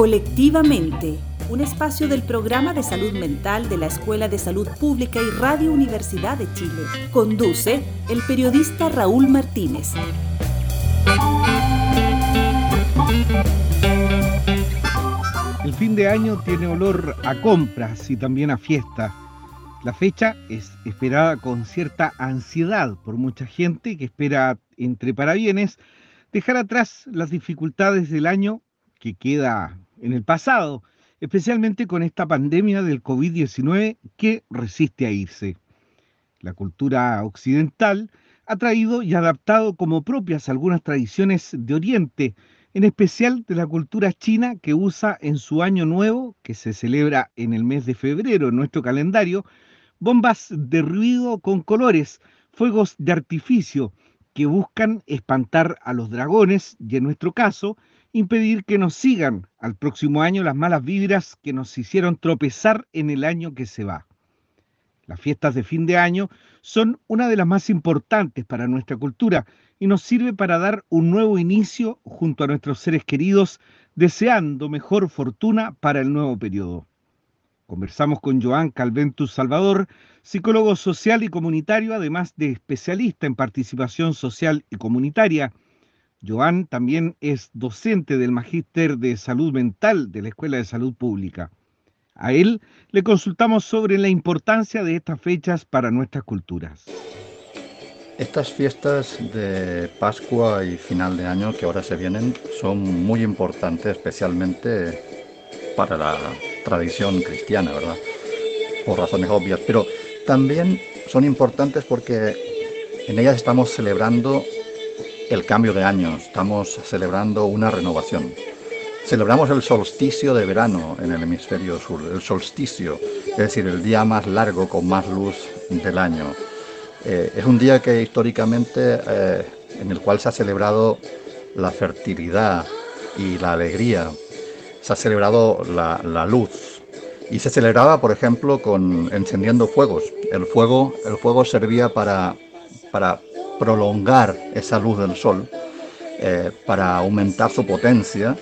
Colectivamente, un espacio del programa de salud mental de la Escuela de Salud Pública y Radio Universidad de Chile. Conduce el periodista Raúl Martínez. El fin de año tiene olor a compras y también a fiesta. La fecha es esperada con cierta ansiedad por mucha gente que espera, entre parabienes, dejar atrás las dificultades del año que queda en el pasado, especialmente con esta pandemia del COVID-19 que resiste a irse. La cultura occidental ha traído y adaptado como propias algunas tradiciones de Oriente, en especial de la cultura china que usa en su año nuevo, que se celebra en el mes de febrero en nuestro calendario, bombas de ruido con colores, fuegos de artificio que buscan espantar a los dragones y en nuestro caso impedir que nos sigan al próximo año las malas vibras que nos hicieron tropezar en el año que se va. Las fiestas de fin de año son una de las más importantes para nuestra cultura y nos sirve para dar un nuevo inicio junto a nuestros seres queridos, deseando mejor fortuna para el nuevo periodo. Conversamos con Joan Calventus Salvador, psicólogo social y comunitario, además de especialista en participación social y comunitaria. Joan también es docente del Magíster de Salud Mental de la Escuela de Salud Pública. A él le consultamos sobre la importancia de estas fechas para nuestras culturas. Estas fiestas de Pascua y final de año que ahora se vienen son muy importantes, especialmente para la tradición cristiana, ¿verdad? Por razones obvias, pero también son importantes porque en ellas estamos celebrando el cambio de año, estamos celebrando una renovación. Celebramos el solsticio de verano en el hemisferio sur, el solsticio, es decir, el día más largo con más luz del año. Eh, es un día que históricamente eh, en el cual se ha celebrado la fertilidad y la alegría se ha celebrado la, luz y se celebraba, por ejemplo, con encendiendo fuegos. El fuego, el fuego servía para, para prolongar esa luz del sol, eh, para aumentar su potencia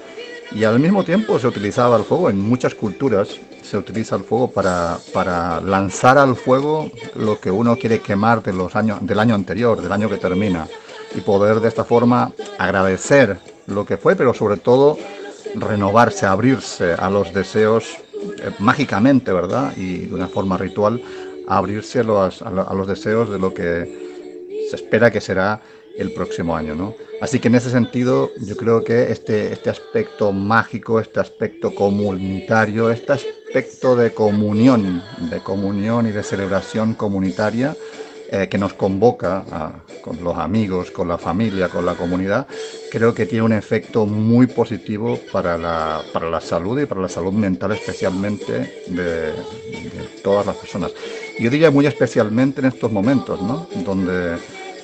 y al mismo tiempo se utilizaba el fuego en muchas culturas. Se utiliza el fuego para, para lanzar al fuego lo que uno quiere quemar de los años, del año anterior, del año que termina, y poder de esta forma agradecer lo que fue, pero sobre todo renovarse, abrirse a los deseos eh, mágicamente, ¿verdad? Y de una forma ritual, abrirse los, a los deseos de lo que se espera que será el próximo año, ¿no? Así que en ese sentido yo creo que este, este aspecto mágico, este aspecto comunitario, este aspecto de comunión, de comunión y de celebración comunitaria, eh, que nos convoca con los amigos, con la familia, con la comunidad, creo que tiene un efecto muy positivo para la, para la salud y para la salud mental especialmente de, todas las personas. Yo diría muy especialmente en estos momentos, ¿no? Donde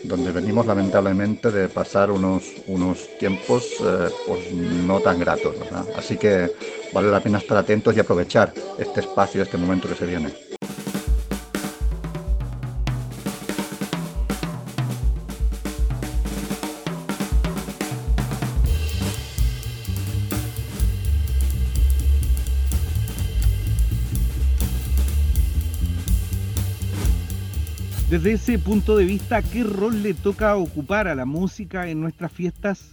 donde venimos lamentablemente de pasar unos, unos tiempos eh, pues no tan gratos. Así que vale la pena estar atentos y aprovechar este espacio, este momento que se viene. Desde ese punto de vista, ¿qué rol le toca ocupar a la música en nuestras fiestas?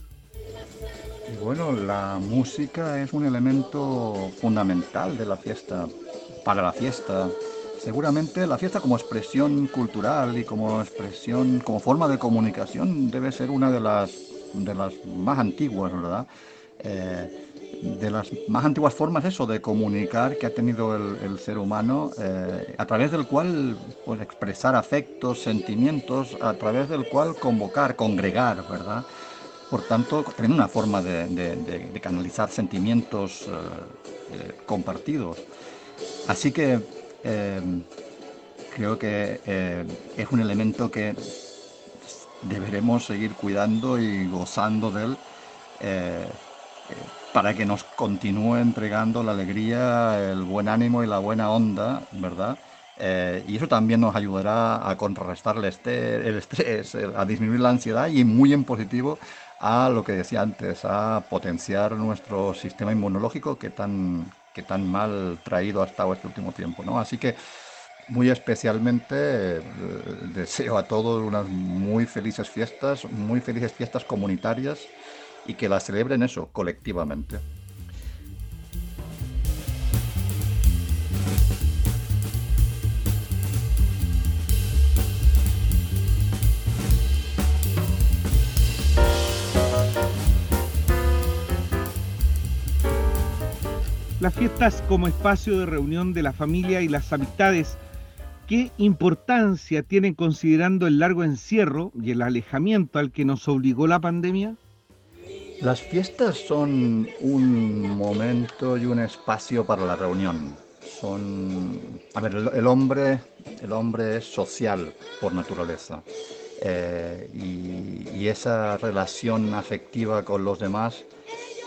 Bueno, la música es un elemento fundamental de la fiesta, para la fiesta. Seguramente la fiesta como expresión cultural y como expresión, como forma de comunicación debe ser una de las, de las más antiguas, ¿verdad? Eh, de las más antiguas formas eso de comunicar que ha tenido el, ser humano, eh, a través del cual pues, expresar afectos, sentimientos, a través del cual convocar, congregar, ¿verdad? Por tanto, tener una forma de, canalizar sentimientos eh, eh, compartidos. Así que creo que es un elemento que deberemos seguir cuidando y gozando de él para que nos continúe entregando la alegría, el buen ánimo y la buena onda, ¿verdad? Eh, y eso también nos ayudará a contrarrestar el estrés, a disminuir la ansiedad y muy en positivo a lo que decía antes, a potenciar nuestro sistema inmunológico que tan, que tan mal traído ha estado este último tiempo. ¿no? Así que muy especialmente eh, deseo a todos unas muy felices fiestas, muy felices fiestas comunitarias y que las celebren eso colectivamente. Las fiestas como espacio de reunión de la familia y las amistades, ¿qué importancia tienen considerando el largo encierro y el alejamiento al que nos obligó la pandemia? Las fiestas son un momento y un espacio para la reunión. Son, a ver, el, hombre, el hombre es social por naturaleza. Eh, y, esa relación afectiva con los demás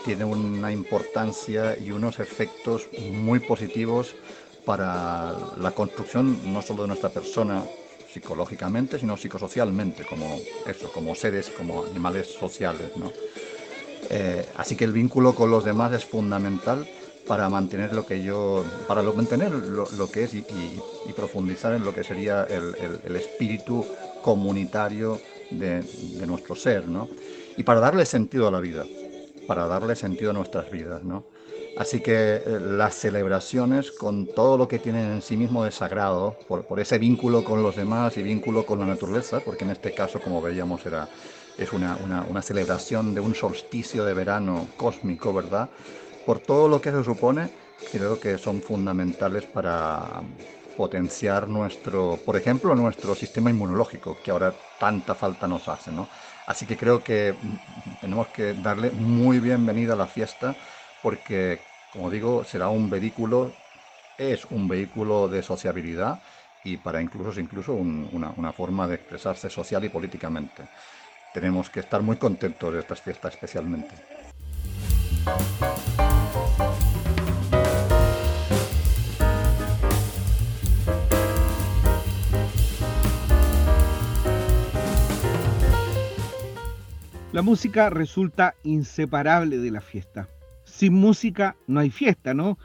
tiene una importancia y unos efectos muy positivos para la construcción no solo de nuestra persona psicológicamente, sino psicosocialmente, como eso, como seres, como animales sociales. Eh, así que el vínculo con los demás es fundamental para mantener lo que yo, para mantener lo, que es y, profundizar en lo que sería el, espíritu comunitario de, de, nuestro ser, ¿no? Y para darle sentido a la vida para darle sentido a nuestras vidas, ¿no? Así que eh, las celebraciones, con todo lo que tienen en sí mismo de sagrado, por, ese vínculo con los demás y vínculo con la naturaleza, porque en este caso, como veíamos, era, es una, una, celebración de un solsticio de verano cósmico, ¿verdad? Por todo lo que se supone, creo que son fundamentales para potenciar nuestro, por ejemplo, nuestro sistema inmunológico, que ahora tanta falta nos hace, ¿no? Así que creo que tenemos que darle muy bienvenida a la fiesta porque, como digo, será un vehículo, es un vehículo de sociabilidad y para incluso, incluso una, una forma de expresarse social y políticamente. Tenemos que estar muy contentos de estas fiestas especialmente. La música resulta inseparable de la fiesta. Sin música no hay fiesta, ¿no?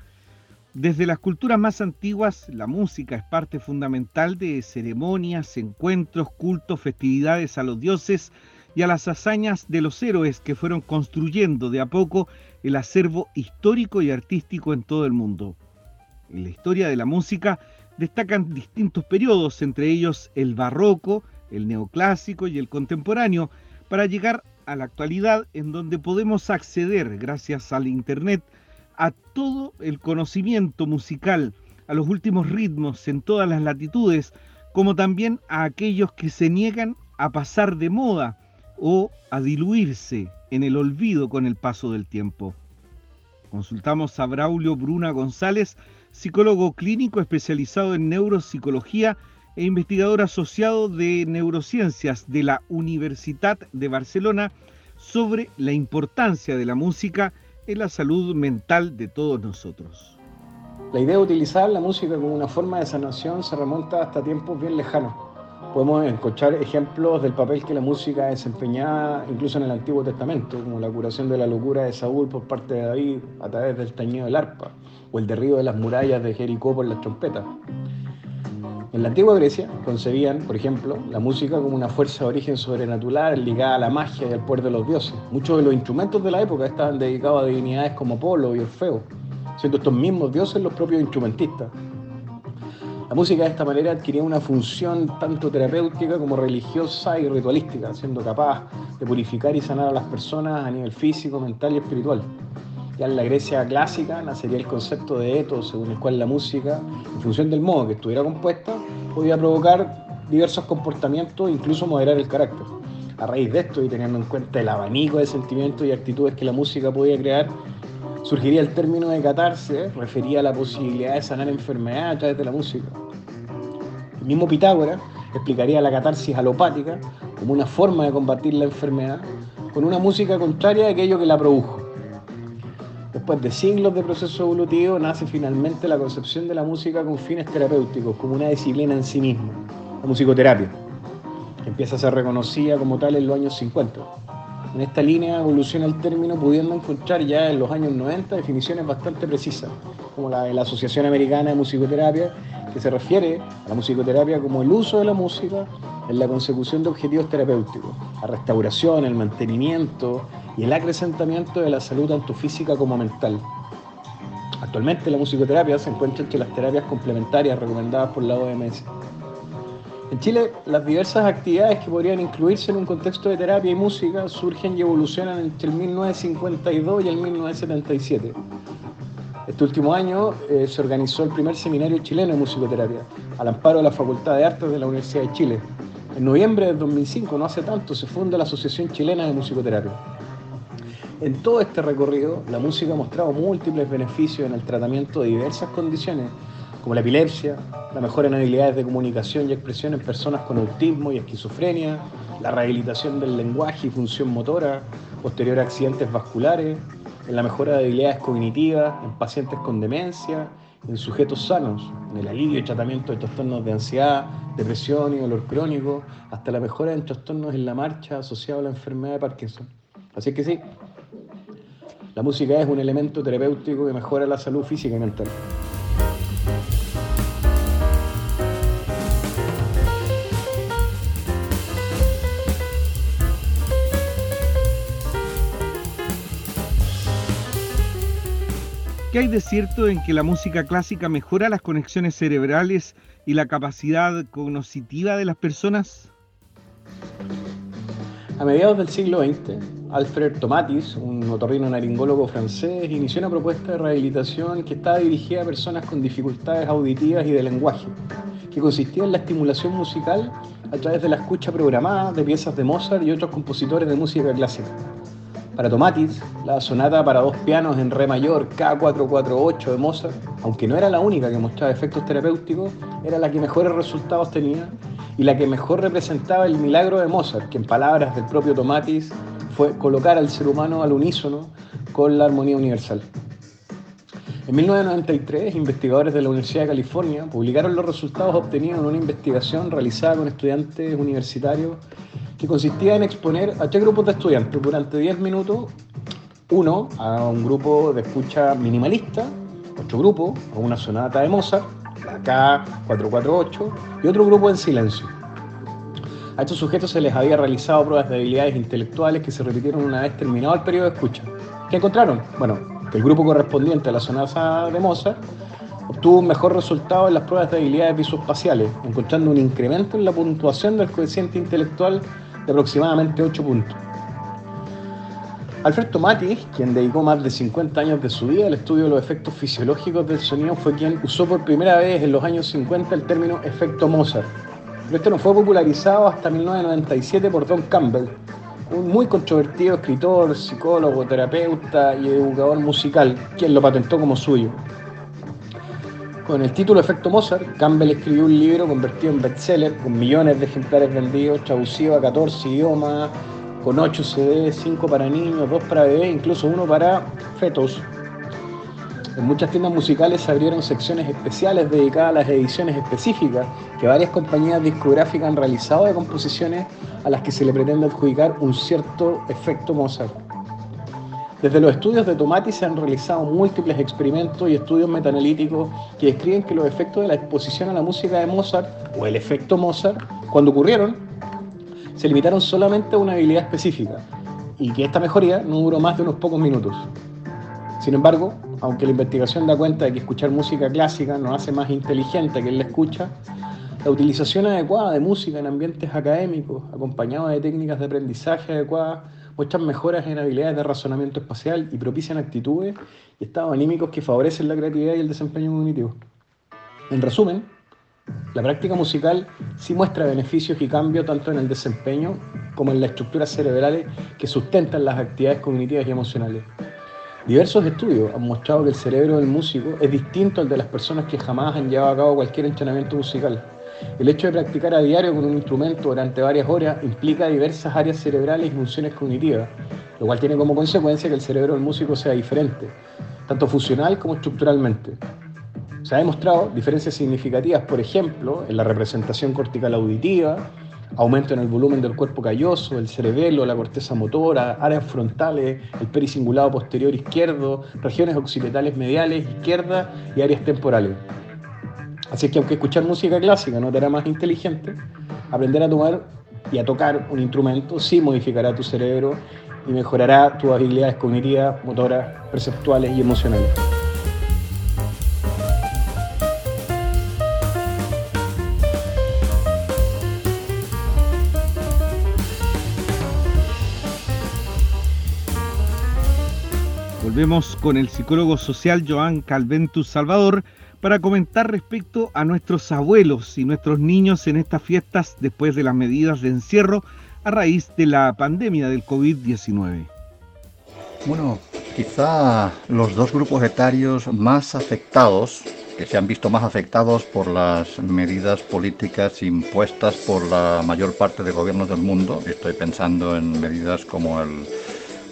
Desde las culturas más antiguas, la música es parte fundamental de ceremonias, encuentros, cultos, festividades a los dioses y a las hazañas de los héroes que fueron construyendo de a poco el acervo histórico y artístico en todo el mundo. En la historia de la música destacan distintos periodos, entre ellos el barroco, el neoclásico y el contemporáneo, para llegar a la actualidad en donde podemos acceder, gracias al Internet, a todo el conocimiento musical, a los últimos ritmos en todas las latitudes, como también a aquellos que se niegan a pasar de moda o a diluirse en el olvido con el paso del tiempo. Consultamos a Braulio Bruna González, psicólogo clínico especializado en neuropsicología e investigador asociado de neurociencias de la Universidad de Barcelona sobre la importancia de la música en la salud mental de todos nosotros. La idea de utilizar la música como una forma de sanación se remonta hasta tiempos bien lejanos. Podemos encontrar ejemplos del papel que la música desempeñaba incluso en el Antiguo Testamento, como la curación de la locura de Saúl por parte de David a través del tañido del arpa, o el derribo de las murallas de Jericó por las trompetas. En la antigua Grecia concebían, por ejemplo, la música como una fuerza de origen sobrenatural ligada a la magia y al poder de los dioses. Muchos de los instrumentos de la época estaban dedicados a divinidades como Apolo y Orfeo, siendo estos mismos dioses los propios instrumentistas. La música de esta manera adquiría una función tanto terapéutica como religiosa y ritualística, siendo capaz de purificar y sanar a las personas a nivel físico, mental y espiritual. Ya en la Grecia clásica nacería el concepto de etos, según el cual la música, en función del modo que estuviera compuesta, podía provocar diversos comportamientos, incluso moderar el carácter. A raíz de esto y teniendo en cuenta el abanico de sentimientos y actitudes que la música podía crear, surgiría el término de catarse, refería a la posibilidad de sanar enfermedades a través de la música. El mismo Pitágoras explicaría la catarsis alopática como una forma de combatir la enfermedad con una música contraria a aquello que la produjo. Después de siglos de proceso evolutivo, nace finalmente la concepción de la música con fines terapéuticos, como una disciplina en sí misma, la musicoterapia, que empieza a ser reconocida como tal en los años 50. En esta línea evoluciona el término pudiendo encontrar ya en los años 90 definiciones bastante precisas, como la de la Asociación Americana de Musicoterapia, que se refiere a la musicoterapia como el uso de la música en la consecución de objetivos terapéuticos, la restauración, el mantenimiento y el acrecentamiento de la salud tanto física como mental. Actualmente la musicoterapia se encuentra entre las terapias complementarias recomendadas por la OMS. En Chile, las diversas actividades que podrían incluirse en un contexto de terapia y música surgen y evolucionan entre el 1952 y el 1977. Este último año eh, se organizó el primer seminario chileno de musicoterapia, al amparo de la Facultad de Artes de la Universidad de Chile. En noviembre de 2005, no hace tanto, se funda la Asociación Chilena de Musicoterapia. En todo este recorrido, la música ha mostrado múltiples beneficios en el tratamiento de diversas condiciones como la epilepsia, la mejora en habilidades de comunicación y expresión en personas con autismo y esquizofrenia, la rehabilitación del lenguaje y función motora, posterior a accidentes vasculares, en la mejora de habilidades cognitivas en pacientes con demencia, en sujetos sanos, en el alivio y tratamiento de trastornos de ansiedad, depresión y dolor crónico, hasta la mejora en trastornos en la marcha asociados a la enfermedad de Parkinson. Así que sí, la música es un elemento terapéutico que mejora la salud física y mental. ¿Qué hay de cierto en que la música clásica mejora las conexiones cerebrales y la capacidad cognitiva de las personas? A mediados del siglo XX, Alfred Tomatis, un otorrino-naringólogo francés, inició una propuesta de rehabilitación que estaba dirigida a personas con dificultades auditivas y de lenguaje, que consistía en la estimulación musical a través de la escucha programada de piezas de Mozart y otros compositores de música clásica. Para Tomatis, la sonata para dos pianos en re mayor K448 de Mozart, aunque no era la única que mostraba efectos terapéuticos, era la que mejores resultados tenía y la que mejor representaba el milagro de Mozart, que en palabras del propio Tomatis fue colocar al ser humano al unísono con la armonía universal. En 1993, investigadores de la Universidad de California publicaron los resultados obtenidos en una investigación realizada con estudiantes universitarios que consistía en exponer a tres grupos de estudiantes durante 10 minutos, uno a un grupo de escucha minimalista, otro grupo a una sonata de Mozart, la K448, y otro grupo en silencio. A estos sujetos se les había realizado pruebas de habilidades intelectuales que se repitieron una vez terminado el periodo de escucha. ¿Qué encontraron? Bueno, el grupo correspondiente a la sonata de Mozart obtuvo un mejor resultado en las pruebas de habilidades visoespaciales, encontrando un incremento en la puntuación del coeficiente intelectual de aproximadamente 8 puntos. Alfred Tomatis, quien dedicó más de 50 años de su vida al estudio de los efectos fisiológicos del sonido, fue quien usó por primera vez en los años 50 el término efecto Mozart. Pero este no fue popularizado hasta 1997 por Don Campbell, un muy controvertido escritor, psicólogo, terapeuta y educador musical, quien lo patentó como suyo. Con el título Efecto Mozart, Campbell escribió un libro convertido en bestseller con millones de ejemplares vendidos, traducido a 14 idiomas, con 8 CDs, 5 para niños, 2 para bebés, incluso uno para fetos. Muchas tiendas musicales se abrieron secciones especiales dedicadas a las ediciones específicas que varias compañías discográficas han realizado de composiciones a las que se le pretende adjudicar un cierto efecto Mozart. Desde los estudios de Tomati se han realizado múltiples experimentos y estudios metanalíticos que describen que los efectos de la exposición a la música de Mozart o el efecto Mozart, cuando ocurrieron, se limitaron solamente a una habilidad específica y que esta mejoría no duró más de unos pocos minutos. Sin embargo, aunque la investigación da cuenta de que escuchar música clásica nos hace más inteligente que él la escucha, la utilización adecuada de música en ambientes académicos, acompañada de técnicas de aprendizaje adecuadas, muestran mejoras en habilidades de razonamiento espacial y propician actitudes y estados anímicos que favorecen la creatividad y el desempeño cognitivo. En resumen, la práctica musical sí muestra beneficios y cambios tanto en el desempeño como en las estructuras cerebrales que sustentan las actividades cognitivas y emocionales. Diversos estudios han mostrado que el cerebro del músico es distinto al de las personas que jamás han llevado a cabo cualquier entrenamiento musical. El hecho de practicar a diario con un instrumento durante varias horas implica diversas áreas cerebrales y funciones cognitivas, lo cual tiene como consecuencia que el cerebro del músico sea diferente, tanto funcional como estructuralmente. Se ha demostrado diferencias significativas, por ejemplo, en la representación cortical auditiva, aumento en el volumen del cuerpo calloso, el cerebelo, la corteza motora, áreas frontales, el pericingulado posterior izquierdo, regiones occidentales mediales izquierda y áreas temporales. Así que aunque escuchar música clásica no te hará más inteligente, aprender a tomar y a tocar un instrumento sí modificará tu cerebro y mejorará tus habilidades cognitivas, motoras, perceptuales y emocionales. Volvemos con el psicólogo social Joan Calventus Salvador para comentar respecto a nuestros abuelos y nuestros niños en estas fiestas después de las medidas de encierro a raíz de la pandemia del COVID-19. Bueno, quizá los dos grupos etarios más afectados, que se han visto más afectados por las medidas políticas impuestas por la mayor parte de gobiernos del mundo, estoy pensando en medidas como el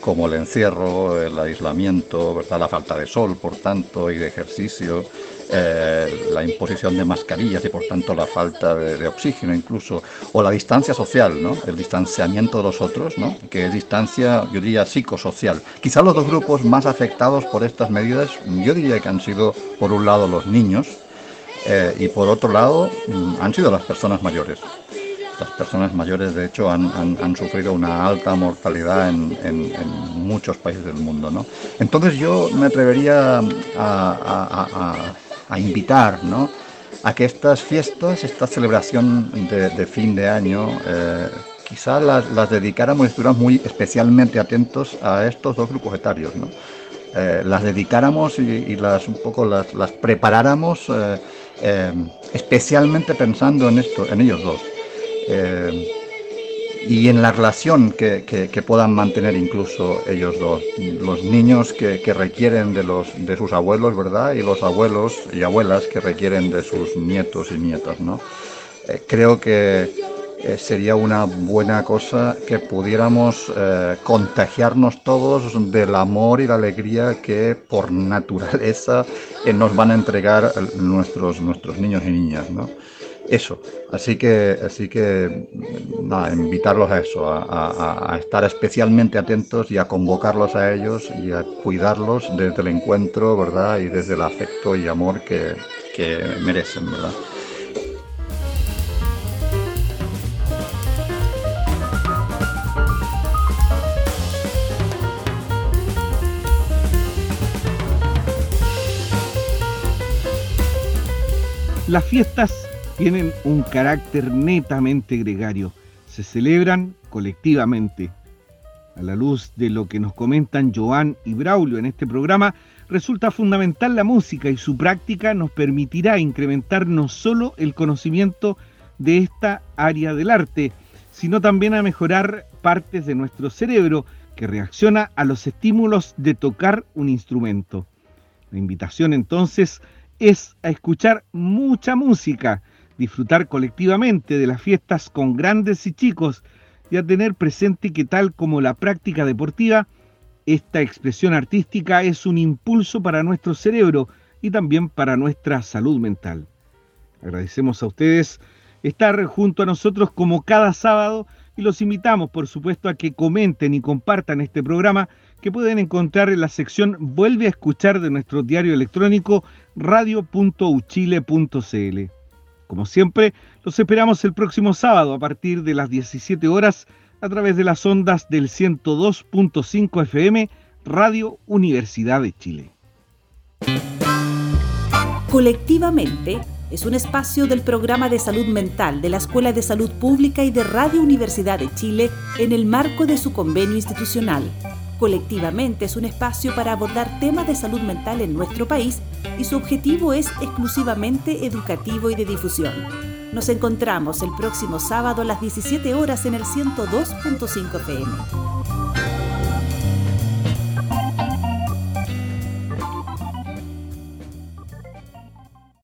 como el encierro, el aislamiento, ¿verdad? la falta de sol, por tanto, y de ejercicio, eh, la imposición de mascarillas y por tanto la falta de, oxígeno incluso, o la distancia social, ¿no? el distanciamiento de los otros, ¿no? que es distancia, yo diría, psicosocial. Quizás los dos grupos más afectados por estas medidas, yo diría que han sido, por un lado, los niños, eh, y por otro lado, mm, han sido las personas mayores. Las personas mayores, de hecho, han, sufrido una alta mortalidad en, muchos países del mundo. ¿no? Entonces yo me atrevería a, invitar ¿no? a que estas fiestas, esta celebración de, fin de año, eh, quizás las, dedicáramos y estuviéramos muy especialmente atentos a estos dos grupos etarios. ¿no? Eh, las dedicáramos y, las un poco las, las preparáramos eh, especialmente pensando en esto, en ellos dos. Eh, y en la relación que, puedan mantener incluso ellos dos, los niños que, requieren de, los, de sus abuelos, ¿verdad? Y los abuelos y abuelas que requieren de sus nietos y nietas, ¿no? Eh, creo que eh, sería una buena cosa que pudiéramos contagiarnos todos del amor y la alegría que por naturaleza nos van a entregar nuestros, nuestros niños y niñas, ¿no? Eso. Así que, así que nada, invitarlos a eso, a, estar especialmente atentos y a convocarlos a ellos y a cuidarlos desde el encuentro, ¿verdad? Y desde el afecto y amor que, que merecen, ¿verdad? Las fiestas tienen un carácter netamente gregario, se celebran colectivamente. A la luz de lo que nos comentan Joan y Braulio en este programa, resulta fundamental la música y su práctica nos permitirá incrementar no solo el conocimiento de esta área del arte, sino también a mejorar partes de nuestro cerebro que reacciona a los estímulos de tocar un instrumento. La invitación entonces es a escuchar mucha música, disfrutar colectivamente de las fiestas con grandes y chicos y a tener presente que tal como la práctica deportiva, esta expresión artística es un impulso para nuestro cerebro y también para nuestra salud mental. Agradecemos a ustedes estar junto a nosotros como cada sábado y los invitamos, por supuesto, a que comenten y compartan este programa que pueden encontrar en la sección Vuelve a escuchar de nuestro diario electrónico radio.uchile.cl. Como siempre, los esperamos el próximo sábado a partir de las 17 horas a través de las ondas del 102.5 FM Radio Universidad de Chile. Colectivamente es un espacio del programa de salud mental de la Escuela de Salud Pública y de Radio Universidad de Chile en el marco de su convenio institucional Colectivamente es un espacio para abordar temas de salud mental en nuestro país y su objetivo es exclusivamente educativo y de difusión. Nos encontramos el próximo sábado a las 17 horas en el 102.5 FM.